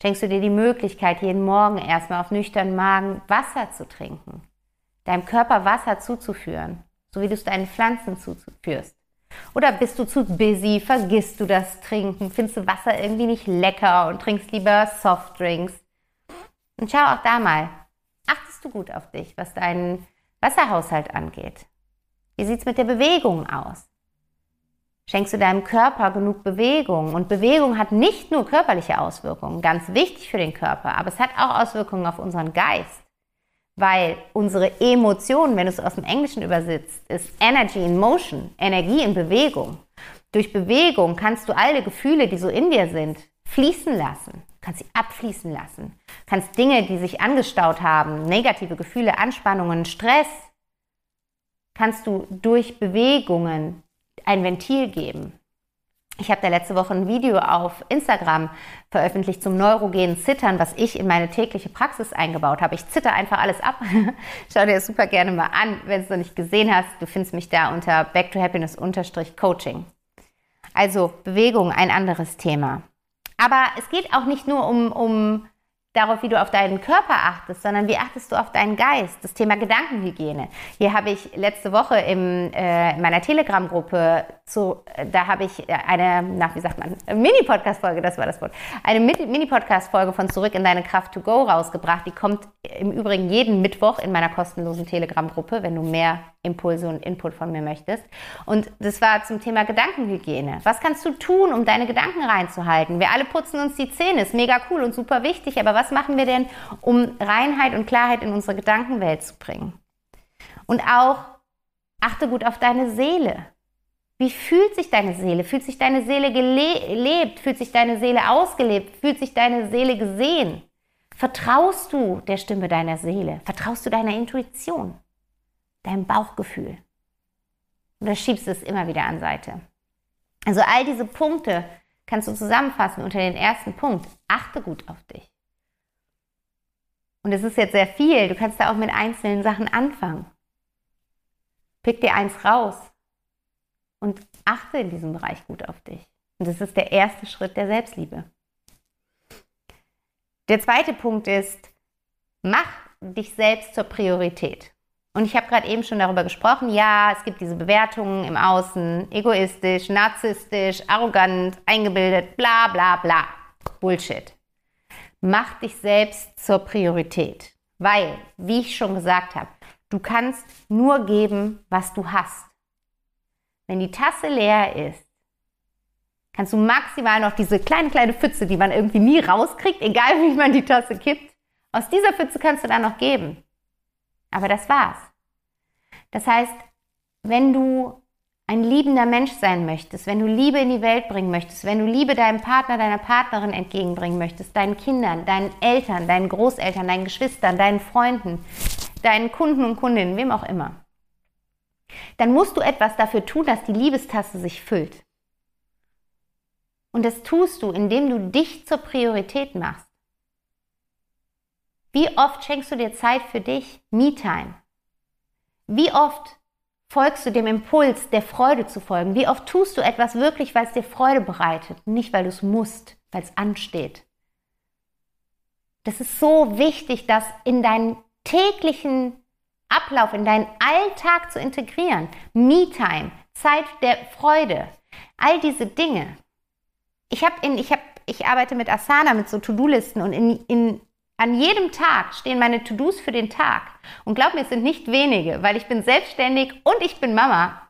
Schenkst du dir die Möglichkeit, jeden Morgen erstmal auf nüchternen Magen Wasser zu trinken? Deinem Körper Wasser zuzuführen? So wie du es deinen Pflanzen zuführst. Oder bist du zu busy, vergisst du das Trinken, findest du Wasser irgendwie nicht lecker und trinkst lieber Softdrinks? Und schau auch da mal, achtest du gut auf dich, was deinen Wasserhaushalt angeht? Wie sieht es mit der Bewegung aus? Schenkst du deinem Körper genug Bewegung? Und Bewegung hat nicht nur körperliche Auswirkungen, ganz wichtig für den Körper, aber es hat auch Auswirkungen auf unseren Geist. Weil unsere Emotionen, wenn du es aus dem Englischen übersetzt, ist Energy in Motion, Energie in Bewegung. Durch Bewegung kannst du alle Gefühle, die so in dir sind, fließen lassen. Kannst sie abfließen lassen. Kannst Dinge, die sich angestaut haben, negative Gefühle, Anspannungen, Stress, kannst du durch Bewegungen ein Ventil geben. Ich habe da letzte Woche ein Video auf Instagram veröffentlicht zum neurogenen Zittern, was ich in meine tägliche Praxis eingebaut habe. Ich zitter einfach alles ab. Schau dir das super gerne mal an, wenn du es noch nicht gesehen hast. Du findest mich da unter Back to Happiness Coaching. Also Bewegung, ein anderes Thema. Aber es geht auch nicht nur um, um darauf, wie du auf deinen Körper achtest, sondern wie achtest du auf deinen Geist, das Thema Gedankenhygiene. Hier habe ich letzte Woche im, äh, in meiner Telegram-Gruppe, zu, äh, da habe ich eine, nach wie sagt man, Mini-Podcast-Folge, das war das Wort, eine Mini-Podcast-Folge von Zurück in deine Kraft to go rausgebracht. Die kommt im Übrigen jeden Mittwoch in meiner kostenlosen Telegram-Gruppe, wenn du mehr Impulse und Input von mir möchtest. Und das war zum Thema Gedankenhygiene. Was kannst du tun, um deine Gedanken reinzuhalten? Wir alle putzen uns die Zähne, ist mega cool und super wichtig, aber was machen wir denn, um Reinheit und Klarheit in unsere Gedankenwelt zu bringen? Und auch achte gut auf deine Seele. Wie fühlt sich deine Seele? Fühlt sich deine Seele gelebt? Fühlt sich deine Seele ausgelebt? Fühlt sich deine Seele gesehen? Vertraust du der Stimme deiner Seele? Vertraust du deiner Intuition? Dein Bauchgefühl. Oder schiebst es immer wieder an Seite. Also all diese Punkte kannst du zusammenfassen unter den ersten Punkt. Achte gut auf dich. Und es ist jetzt sehr viel. Du kannst da auch mit einzelnen Sachen anfangen. Pick dir eins raus und achte in diesem Bereich gut auf dich. Und das ist der erste Schritt der Selbstliebe. Der zweite Punkt ist, mach dich selbst zur Priorität. Und ich habe gerade eben schon darüber gesprochen, ja, es gibt diese Bewertungen im Außen, egoistisch, narzisstisch, arrogant, eingebildet, bla bla bla. Bullshit. Mach dich selbst zur Priorität. Weil, wie ich schon gesagt habe, du kannst nur geben, was du hast. Wenn die Tasse leer ist, kannst du maximal noch diese kleine, kleine Pfütze, die man irgendwie nie rauskriegt, egal wie man die Tasse kippt, aus dieser Pfütze kannst du dann noch geben. Aber das war's. Das heißt, wenn du ein liebender Mensch sein möchtest, wenn du Liebe in die Welt bringen möchtest, wenn du Liebe deinem Partner, deiner Partnerin entgegenbringen möchtest, deinen Kindern, deinen Eltern, deinen Großeltern, deinen Geschwistern, deinen Freunden, deinen Kunden und Kundinnen, wem auch immer, dann musst du etwas dafür tun, dass die Liebestasse sich füllt. Und das tust du, indem du dich zur Priorität machst. Wie oft schenkst du dir Zeit für dich? Me-Time. Wie oft folgst du dem Impuls, der Freude zu folgen? Wie oft tust du etwas wirklich, weil es dir Freude bereitet, nicht weil du es musst, weil es ansteht? Das ist so wichtig, das in deinen täglichen Ablauf, in deinen Alltag zu integrieren. Me-Time, Zeit der Freude, all diese Dinge. Ich habe in, ich habe, ich arbeite mit Asana, mit so To-Do-Listen und in, in, an jedem Tag stehen meine To-Dos für den Tag. Und glaub mir, es sind nicht wenige, weil ich bin selbstständig und ich bin Mama.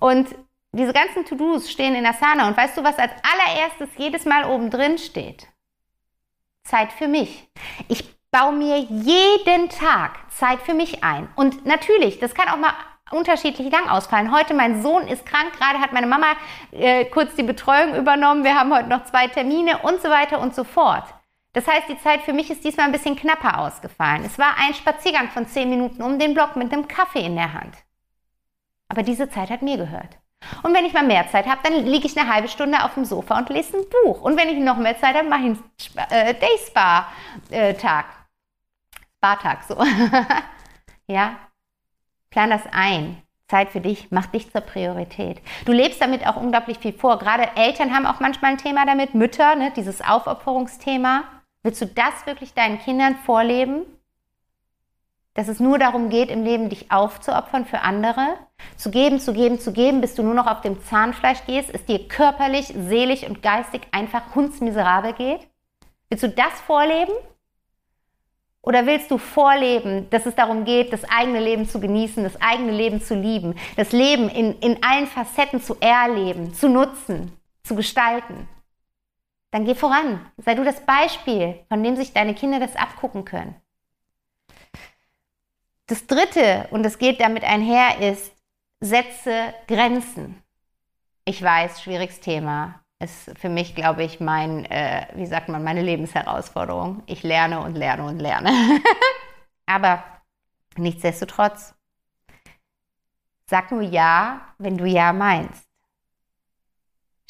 Und diese ganzen To-Dos stehen in Asana. Und weißt du, was als allererstes jedes Mal oben drin steht? Zeit für mich. Ich baue mir jeden Tag Zeit für mich ein. Und natürlich, das kann auch mal unterschiedlich lang ausfallen. Heute mein Sohn ist krank, gerade hat meine Mama äh, kurz die Betreuung übernommen. Wir haben heute noch zwei Termine und so weiter und so fort. Das heißt, die Zeit für mich ist diesmal ein bisschen knapper ausgefallen. Es war ein Spaziergang von zehn Minuten um den Block mit einem Kaffee in der Hand. Aber diese Zeit hat mir gehört. Und wenn ich mal mehr Zeit habe, dann liege ich eine halbe Stunde auf dem Sofa und lese ein Buch. Und wenn ich noch mehr Zeit habe, mache ich einen äh, Day Spa äh, Tag. So. ja? Plan das ein. Zeit für dich, mach dich zur Priorität. Du lebst damit auch unglaublich viel vor. Gerade Eltern haben auch manchmal ein Thema damit, Mütter, ne, dieses Aufopferungsthema. Willst du das wirklich deinen Kindern vorleben? Dass es nur darum geht, im Leben dich aufzuopfern für andere, zu geben, zu geben, zu geben, bis du nur noch auf dem Zahnfleisch gehst, es dir körperlich, seelisch und geistig einfach hundsmiserabel geht? Willst du das vorleben? Oder willst du vorleben, dass es darum geht, das eigene Leben zu genießen, das eigene Leben zu lieben, das Leben in, in allen Facetten zu erleben, zu nutzen, zu gestalten? Dann geh voran. Sei du das Beispiel, von dem sich deine Kinder das abgucken können. Das dritte, und es geht damit einher, ist, setze Grenzen. Ich weiß, schwieriges Thema. Ist für mich, glaube ich, mein, äh, wie sagt man, meine Lebensherausforderung. Ich lerne und lerne und lerne. Aber nichtsdestotrotz, sag nur Ja, wenn du Ja meinst.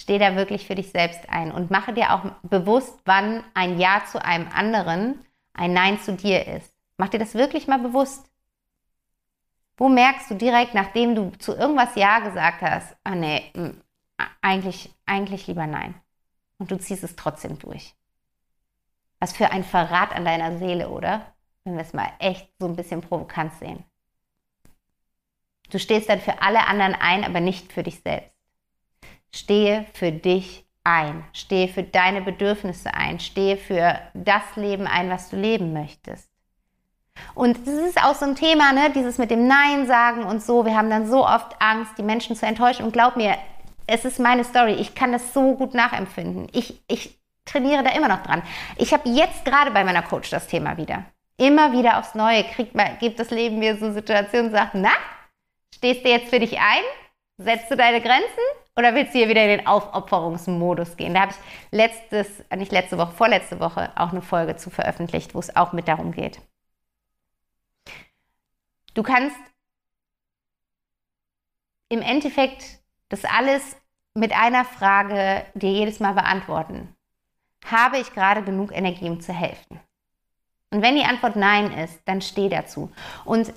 Steh da wirklich für dich selbst ein und mache dir auch bewusst, wann ein Ja zu einem anderen ein Nein zu dir ist. Mach dir das wirklich mal bewusst. Wo merkst du direkt, nachdem du zu irgendwas Ja gesagt hast, ah nee, mm, eigentlich, eigentlich lieber Nein. Und du ziehst es trotzdem durch. Was für ein Verrat an deiner Seele, oder? Wenn wir es mal echt so ein bisschen provokant sehen. Du stehst dann für alle anderen ein, aber nicht für dich selbst. Stehe für dich ein. Stehe für deine Bedürfnisse ein. Stehe für das Leben ein, was du leben möchtest. Und das ist auch so ein Thema, ne? dieses mit dem Nein sagen und so. Wir haben dann so oft Angst, die Menschen zu enttäuschen. Und glaub mir, es ist meine Story. Ich kann das so gut nachempfinden. Ich, ich trainiere da immer noch dran. Ich habe jetzt gerade bei meiner Coach das Thema wieder. Immer wieder aufs Neue kriegt, gibt das Leben mir so Situationen und sagt, na, stehst du jetzt für dich ein? Setzt du deine Grenzen? Oder willst du hier wieder in den Aufopferungsmodus gehen? Da habe ich letztes, äh, nicht letzte Woche, vorletzte Woche auch eine Folge zu veröffentlicht, wo es auch mit darum geht. Du kannst im Endeffekt das alles mit einer Frage dir jedes Mal beantworten. Habe ich gerade genug Energie, um zu helfen? Und wenn die Antwort Nein ist, dann steh dazu. Und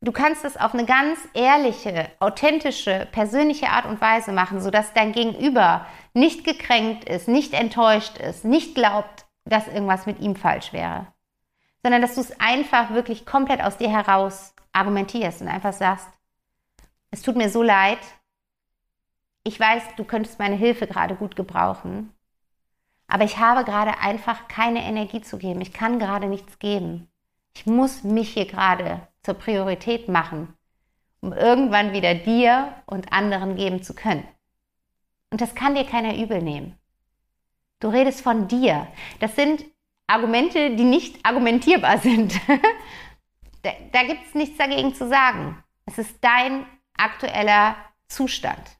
Du kannst es auf eine ganz ehrliche, authentische, persönliche Art und Weise machen, sodass dein Gegenüber nicht gekränkt ist, nicht enttäuscht ist, nicht glaubt, dass irgendwas mit ihm falsch wäre, sondern dass du es einfach wirklich komplett aus dir heraus argumentierst und einfach sagst, es tut mir so leid, ich weiß, du könntest meine Hilfe gerade gut gebrauchen, aber ich habe gerade einfach keine Energie zu geben, ich kann gerade nichts geben. Ich muss mich hier gerade zur Priorität machen, um irgendwann wieder dir und anderen geben zu können. Und das kann dir keiner übel nehmen. Du redest von dir. Das sind Argumente, die nicht argumentierbar sind. da da gibt es nichts dagegen zu sagen. Es ist dein aktueller Zustand.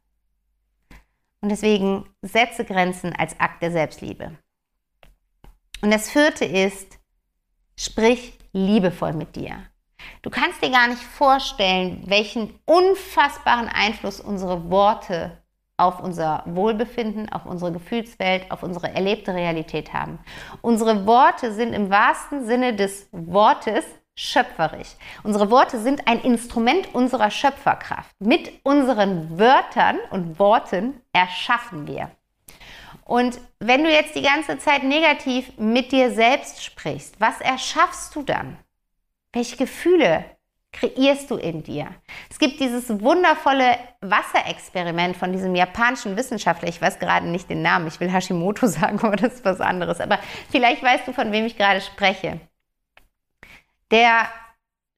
Und deswegen setze Grenzen als Akt der Selbstliebe. Und das vierte ist, sprich liebevoll mit dir. Du kannst dir gar nicht vorstellen, welchen unfassbaren Einfluss unsere Worte auf unser Wohlbefinden, auf unsere Gefühlswelt, auf unsere erlebte Realität haben. Unsere Worte sind im wahrsten Sinne des Wortes schöpferisch. Unsere Worte sind ein Instrument unserer Schöpferkraft. Mit unseren Wörtern und Worten erschaffen wir. Und wenn du jetzt die ganze Zeit negativ mit dir selbst sprichst, was erschaffst du dann? Welche Gefühle kreierst du in dir? Es gibt dieses wundervolle Wasserexperiment von diesem japanischen Wissenschaftler. Ich weiß gerade nicht den Namen. Ich will Hashimoto sagen, aber das ist was anderes. Aber vielleicht weißt du, von wem ich gerade spreche der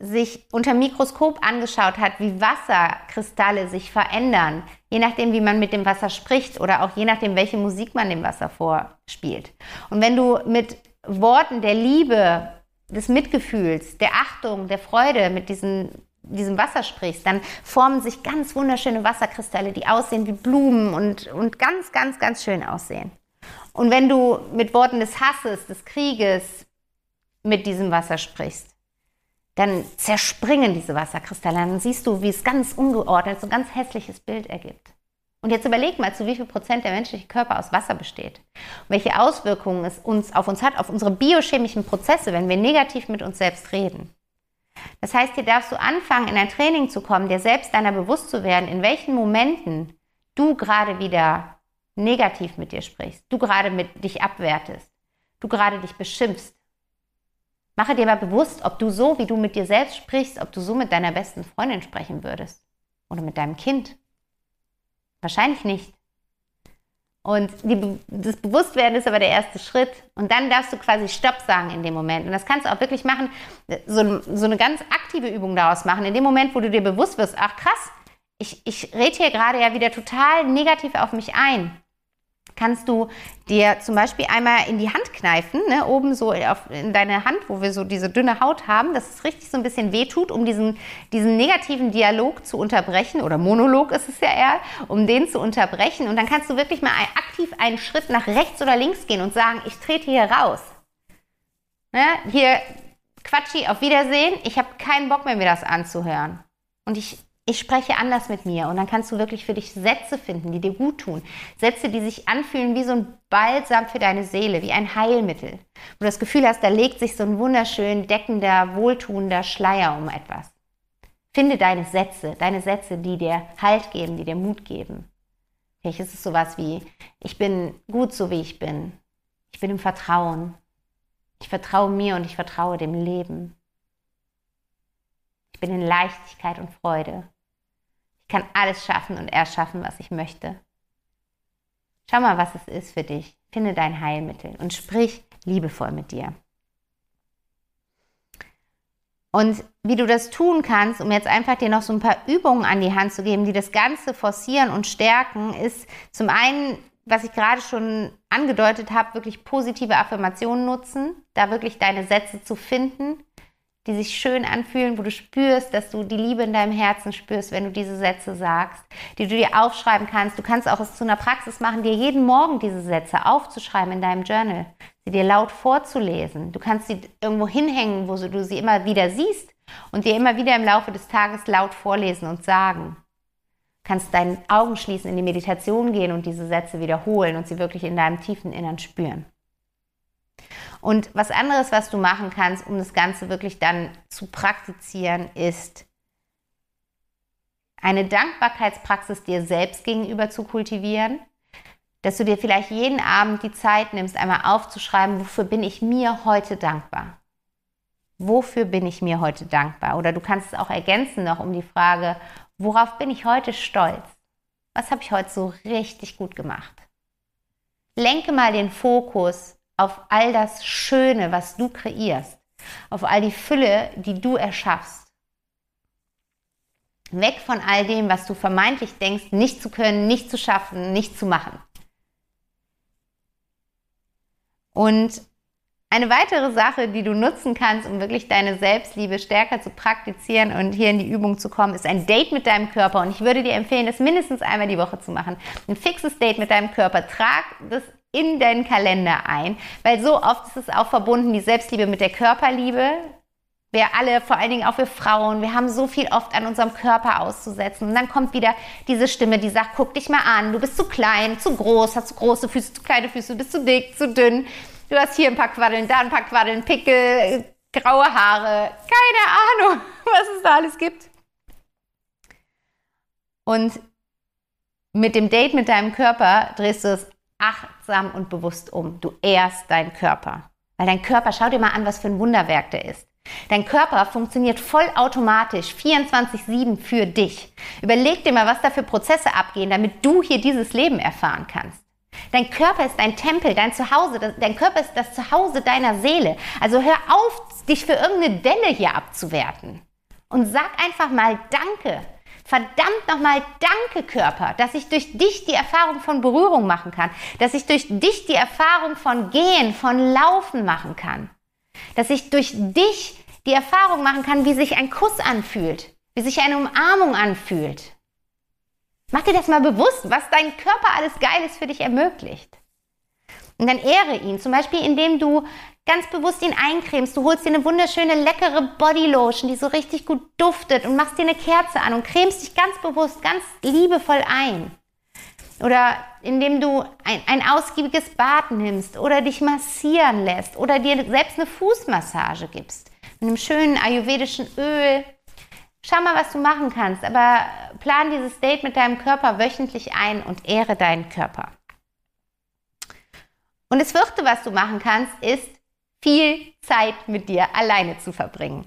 sich unter Mikroskop angeschaut hat, wie Wasserkristalle sich verändern, je nachdem, wie man mit dem Wasser spricht oder auch je nachdem, welche Musik man dem Wasser vorspielt. Und wenn du mit Worten der Liebe, des Mitgefühls, der Achtung, der Freude mit diesen, diesem Wasser sprichst, dann formen sich ganz wunderschöne Wasserkristalle, die aussehen wie Blumen und, und ganz, ganz, ganz schön aussehen. Und wenn du mit Worten des Hasses, des Krieges mit diesem Wasser sprichst, dann zerspringen diese Wasserkristalle. Dann siehst du, wie es ganz ungeordnet, so ein ganz hässliches Bild ergibt. Und jetzt überleg mal, zu wie viel Prozent der menschliche Körper aus Wasser besteht. Und welche Auswirkungen es uns, auf uns hat, auf unsere biochemischen Prozesse, wenn wir negativ mit uns selbst reden. Das heißt, hier darfst du anfangen, in ein Training zu kommen, dir selbst deiner bewusst zu werden, in welchen Momenten du gerade wieder negativ mit dir sprichst, du gerade mit dich abwertest, du gerade dich beschimpfst, Mache dir mal bewusst, ob du so, wie du mit dir selbst sprichst, ob du so mit deiner besten Freundin sprechen würdest. Oder mit deinem Kind. Wahrscheinlich nicht. Und die, das Bewusstwerden ist aber der erste Schritt. Und dann darfst du quasi Stopp sagen in dem Moment. Und das kannst du auch wirklich machen, so, so eine ganz aktive Übung daraus machen. In dem Moment, wo du dir bewusst wirst, ach krass, ich, ich rede hier gerade ja wieder total negativ auf mich ein kannst du dir zum Beispiel einmal in die Hand kneifen, ne, oben so auf, in deine Hand, wo wir so diese dünne Haut haben, dass es richtig so ein bisschen wehtut, um diesen, diesen negativen Dialog zu unterbrechen, oder Monolog ist es ja eher, um den zu unterbrechen. Und dann kannst du wirklich mal aktiv einen Schritt nach rechts oder links gehen und sagen, ich trete hier raus. Ne, hier, Quatschi, auf Wiedersehen, ich habe keinen Bock mehr, mir das anzuhören. Und ich ich spreche anders mit mir und dann kannst du wirklich für dich Sätze finden, die dir gut tun. Sätze, die sich anfühlen wie so ein Balsam für deine Seele, wie ein Heilmittel. Wo du das Gefühl hast, da legt sich so ein wunderschön deckender, wohltuender Schleier um etwas. Finde deine Sätze, deine Sätze, die dir Halt geben, die dir Mut geben. Vielleicht ist es sowas wie, ich bin gut so, wie ich bin. Ich bin im Vertrauen. Ich vertraue mir und ich vertraue dem Leben. Bin in Leichtigkeit und Freude. Ich kann alles schaffen und erschaffen, was ich möchte. Schau mal, was es ist für dich. Finde dein Heilmittel und sprich liebevoll mit dir. Und wie du das tun kannst, um jetzt einfach dir noch so ein paar Übungen an die Hand zu geben, die das Ganze forcieren und stärken, ist zum einen, was ich gerade schon angedeutet habe, wirklich positive Affirmationen nutzen, da wirklich deine Sätze zu finden, die sich schön anfühlen, wo du spürst, dass du die Liebe in deinem Herzen spürst, wenn du diese Sätze sagst, die du dir aufschreiben kannst. Du kannst auch es zu einer Praxis machen, dir jeden Morgen diese Sätze aufzuschreiben in deinem Journal, sie dir laut vorzulesen. Du kannst sie irgendwo hinhängen, wo du sie immer wieder siehst und dir immer wieder im Laufe des Tages laut vorlesen und sagen. Du kannst deine Augen schließen, in die Meditation gehen und diese Sätze wiederholen und sie wirklich in deinem tiefen Innern spüren. Und was anderes, was du machen kannst, um das Ganze wirklich dann zu praktizieren, ist eine Dankbarkeitspraxis dir selbst gegenüber zu kultivieren. Dass du dir vielleicht jeden Abend die Zeit nimmst, einmal aufzuschreiben, wofür bin ich mir heute dankbar? Wofür bin ich mir heute dankbar? Oder du kannst es auch ergänzen noch um die Frage, worauf bin ich heute stolz? Was habe ich heute so richtig gut gemacht? Lenke mal den Fokus auf all das Schöne, was du kreierst, auf all die Fülle, die du erschaffst. Weg von all dem, was du vermeintlich denkst, nicht zu können, nicht zu schaffen, nicht zu machen. Und eine weitere Sache, die du nutzen kannst, um wirklich deine Selbstliebe stärker zu praktizieren und hier in die Übung zu kommen, ist ein Date mit deinem Körper. Und ich würde dir empfehlen, das mindestens einmal die Woche zu machen. Ein fixes Date mit deinem Körper. Trag das in deinen Kalender ein, weil so oft ist es auch verbunden, die Selbstliebe mit der Körperliebe. Wir alle, vor allen Dingen auch wir Frauen, wir haben so viel oft an unserem Körper auszusetzen. Und dann kommt wieder diese Stimme, die sagt, guck dich mal an, du bist zu klein, zu groß, hast zu große Füße, zu kleine Füße, du bist zu dick, zu dünn. Du hast hier ein paar Quaddeln, da ein paar Quaddeln, Pickel, graue Haare, keine Ahnung, was es da alles gibt. Und mit dem Date mit deinem Körper drehst du es achtsam und bewusst um. Du ehrst deinen Körper. Weil dein Körper, schau dir mal an, was für ein Wunderwerk der ist. Dein Körper funktioniert vollautomatisch 24-7 für dich. Überleg dir mal, was da für Prozesse abgehen, damit du hier dieses Leben erfahren kannst. Dein Körper ist dein Tempel, dein Zuhause, dein Körper ist das Zuhause deiner Seele. Also hör auf, dich für irgendeine Delle hier abzuwerten. Und sag einfach mal Danke. Verdammt nochmal Danke, Körper, dass ich durch dich die Erfahrung von Berührung machen kann, dass ich durch dich die Erfahrung von Gehen, von Laufen machen kann, dass ich durch dich die Erfahrung machen kann, wie sich ein Kuss anfühlt, wie sich eine Umarmung anfühlt. Mach dir das mal bewusst, was dein Körper alles Geiles für dich ermöglicht. Und dann ehre ihn, zum Beispiel indem du ganz bewusst ihn eincremst. Du holst dir eine wunderschöne, leckere Bodylotion, die so richtig gut duftet und machst dir eine Kerze an und cremst dich ganz bewusst, ganz liebevoll ein. Oder indem du ein, ein ausgiebiges Bad nimmst oder dich massieren lässt oder dir selbst eine Fußmassage gibst. Mit einem schönen ayurvedischen Öl. Schau mal, was du machen kannst, aber plan dieses Date mit deinem Körper wöchentlich ein und ehre deinen Körper. Und das vierte, was du machen kannst, ist viel Zeit mit dir alleine zu verbringen.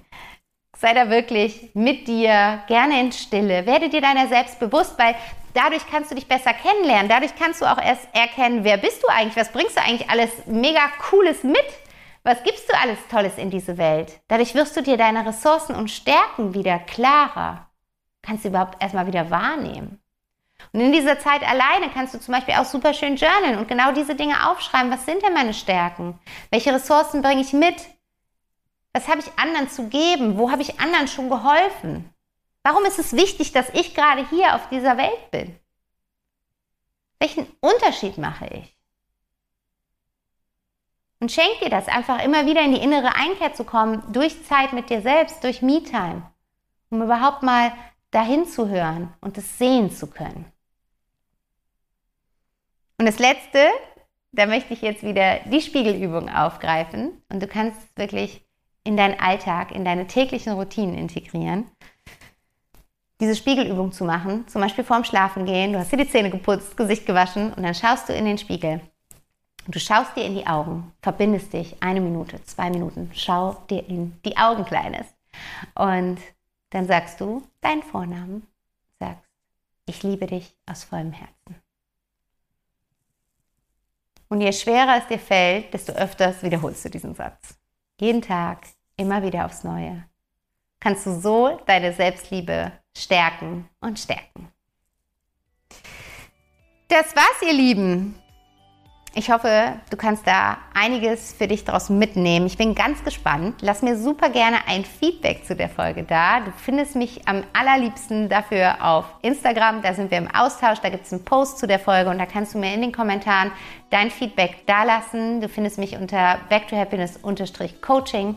Sei da wirklich mit dir, gerne in Stille. Werde dir deiner selbst bewusst, weil dadurch kannst du dich besser kennenlernen. Dadurch kannst du auch erst erkennen, wer bist du eigentlich, was bringst du eigentlich alles mega Cooles mit. Was gibst du alles Tolles in diese Welt? Dadurch wirst du dir deine Ressourcen und Stärken wieder klarer. Kannst du überhaupt erstmal wieder wahrnehmen. Und in dieser Zeit alleine kannst du zum Beispiel auch super schön journalen und genau diese Dinge aufschreiben. Was sind denn meine Stärken? Welche Ressourcen bringe ich mit? Was habe ich anderen zu geben? Wo habe ich anderen schon geholfen? Warum ist es wichtig, dass ich gerade hier auf dieser Welt bin? Welchen Unterschied mache ich? Und schenk dir das einfach immer wieder in die innere Einkehr zu kommen, durch Zeit mit dir selbst, durch Me-Time, um überhaupt mal dahin zu hören und es sehen zu können. Und das Letzte, da möchte ich jetzt wieder die Spiegelübung aufgreifen und du kannst es wirklich in deinen Alltag, in deine täglichen Routinen integrieren. Diese Spiegelübung zu machen, zum Beispiel vorm Schlafen gehen, du hast dir die Zähne geputzt, Gesicht gewaschen und dann schaust du in den Spiegel. Du schaust dir in die Augen, verbindest dich eine Minute, zwei Minuten, schau dir in die Augen, Kleines. Und dann sagst du deinen Vornamen, sagst, ich liebe dich aus vollem Herzen. Und je schwerer es dir fällt, desto öfters wiederholst du diesen Satz. Jeden Tag, immer wieder aufs Neue. Kannst du so deine Selbstliebe stärken und stärken. Das war's, ihr Lieben. Ich hoffe, du kannst da einiges für dich daraus mitnehmen. Ich bin ganz gespannt. Lass mir super gerne ein Feedback zu der Folge da. Du findest mich am allerliebsten dafür auf Instagram. Da sind wir im Austausch. Da gibt es einen Post zu der Folge und da kannst du mir in den Kommentaren dein Feedback dalassen. Du findest mich unter back to happiness-coaching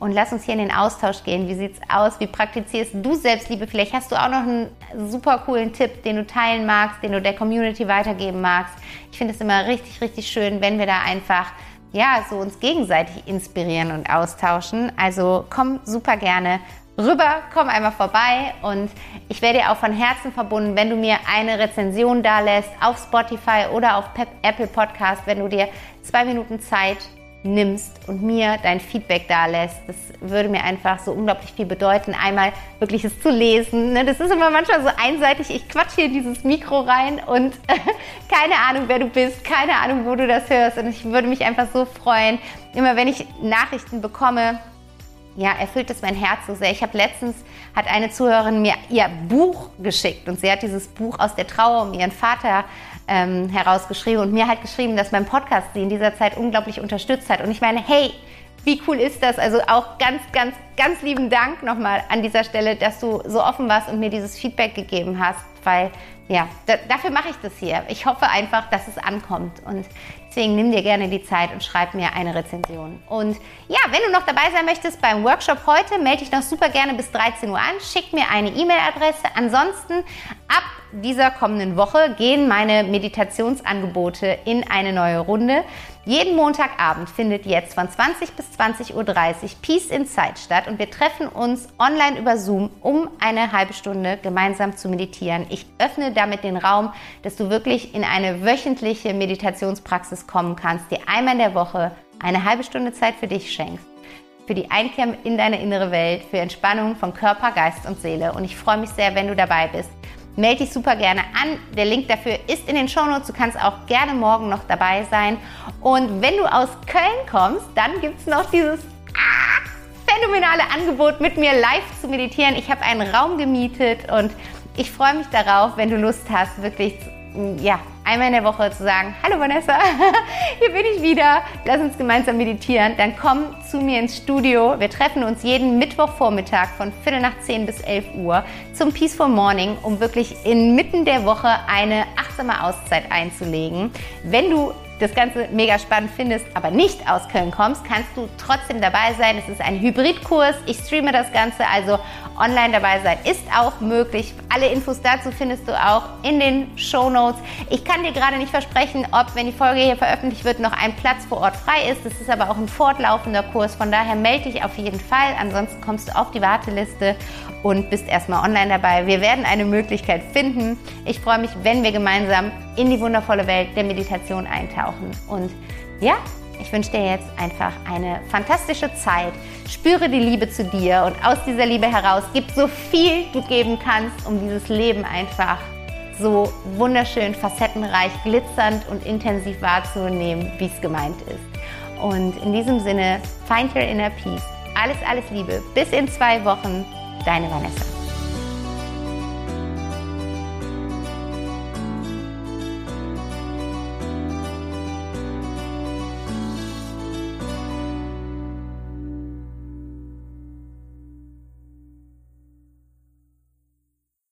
und lass uns hier in den Austausch gehen. Wie sieht's aus? Wie praktizierst du Selbstliebe? Vielleicht hast du auch noch einen super coolen Tipp, den du teilen magst, den du der Community weitergeben magst. Ich finde es immer richtig, richtig schön, wenn wir da einfach ja, so uns gegenseitig inspirieren und austauschen. Also komm super gerne rüber, komm einmal vorbei und ich werde dir auch von Herzen verbunden, wenn du mir eine Rezension da lässt auf Spotify oder auf Apple Podcast, wenn du dir zwei Minuten Zeit nimmst und mir dein Feedback da lässt. Das würde mir einfach so unglaublich viel bedeuten, einmal wirklich es zu lesen. Ne? Das ist immer manchmal so einseitig. Ich quatsch hier dieses Mikro rein und keine Ahnung, wer du bist, keine Ahnung, wo du das hörst. Und ich würde mich einfach so freuen, immer wenn ich Nachrichten bekomme, ja, erfüllt es mein Herz so sehr. Ich habe letztens, hat eine Zuhörerin mir ihr Buch geschickt und sie hat dieses Buch aus der Trauer um ihren Vater ähm, herausgeschrieben und mir halt geschrieben, dass mein Podcast sie in dieser Zeit unglaublich unterstützt hat. Und ich meine, hey, wie cool ist das? Also auch ganz, ganz, ganz lieben Dank nochmal an dieser Stelle, dass du so offen warst und mir dieses Feedback gegeben hast, weil ja, da, dafür mache ich das hier. Ich hoffe einfach, dass es ankommt und deswegen nimm dir gerne die Zeit und schreib mir eine Rezension. Und ja, wenn du noch dabei sein möchtest beim Workshop heute, melde dich noch super gerne bis 13 Uhr an, schick mir eine E-Mail-Adresse. Ansonsten ab dieser kommenden Woche gehen meine Meditationsangebote in eine neue Runde. Jeden Montagabend findet jetzt von 20 bis 20.30 Uhr Peace Inside statt und wir treffen uns online über Zoom, um eine halbe Stunde gemeinsam zu meditieren. Ich öffne damit den Raum, dass du wirklich in eine wöchentliche Meditationspraxis kommen kannst, dir einmal in der Woche eine halbe Stunde Zeit für dich schenkst für die Einkehr in deine innere Welt, für Entspannung von Körper, Geist und Seele. Und ich freue mich sehr, wenn du dabei bist melde dich super gerne an. Der Link dafür ist in den Shownotes. Du kannst auch gerne morgen noch dabei sein. Und wenn du aus Köln kommst, dann gibt es noch dieses phänomenale Angebot, mit mir live zu meditieren. Ich habe einen Raum gemietet und ich freue mich darauf, wenn du Lust hast, wirklich ja, einmal in der Woche zu sagen, hallo Vanessa, hier bin ich wieder, lass uns gemeinsam meditieren, dann komm zu mir ins Studio. Wir treffen uns jeden Mittwochvormittag von Viertel nach zehn bis 11 Uhr zum Peaceful Morning, um wirklich inmitten der Woche eine achtsame Auszeit einzulegen. Wenn du das Ganze mega spannend findest, aber nicht aus Köln kommst, kannst du trotzdem dabei sein. Es ist ein Hybridkurs. Ich streame das Ganze, also online dabei sein ist auch möglich. Alle Infos dazu findest du auch in den Show Notes. Ich kann dir gerade nicht versprechen, ob, wenn die Folge hier veröffentlicht wird, noch ein Platz vor Ort frei ist. Das ist aber auch ein fortlaufender Kurs. Von daher melde dich auf jeden Fall. Ansonsten kommst du auf die Warteliste und bist erstmal online dabei. Wir werden eine Möglichkeit finden. Ich freue mich, wenn wir gemeinsam in die wundervolle Welt der Meditation eintauchen. Und ja, ich wünsche dir jetzt einfach eine fantastische Zeit. Spüre die Liebe zu dir und aus dieser Liebe heraus gib so viel du geben kannst, um dieses Leben einfach so wunderschön, facettenreich, glitzernd und intensiv wahrzunehmen, wie es gemeint ist. Und in diesem Sinne, find your inner peace. Alles, alles Liebe. Bis in zwei Wochen. Deine Vanessa.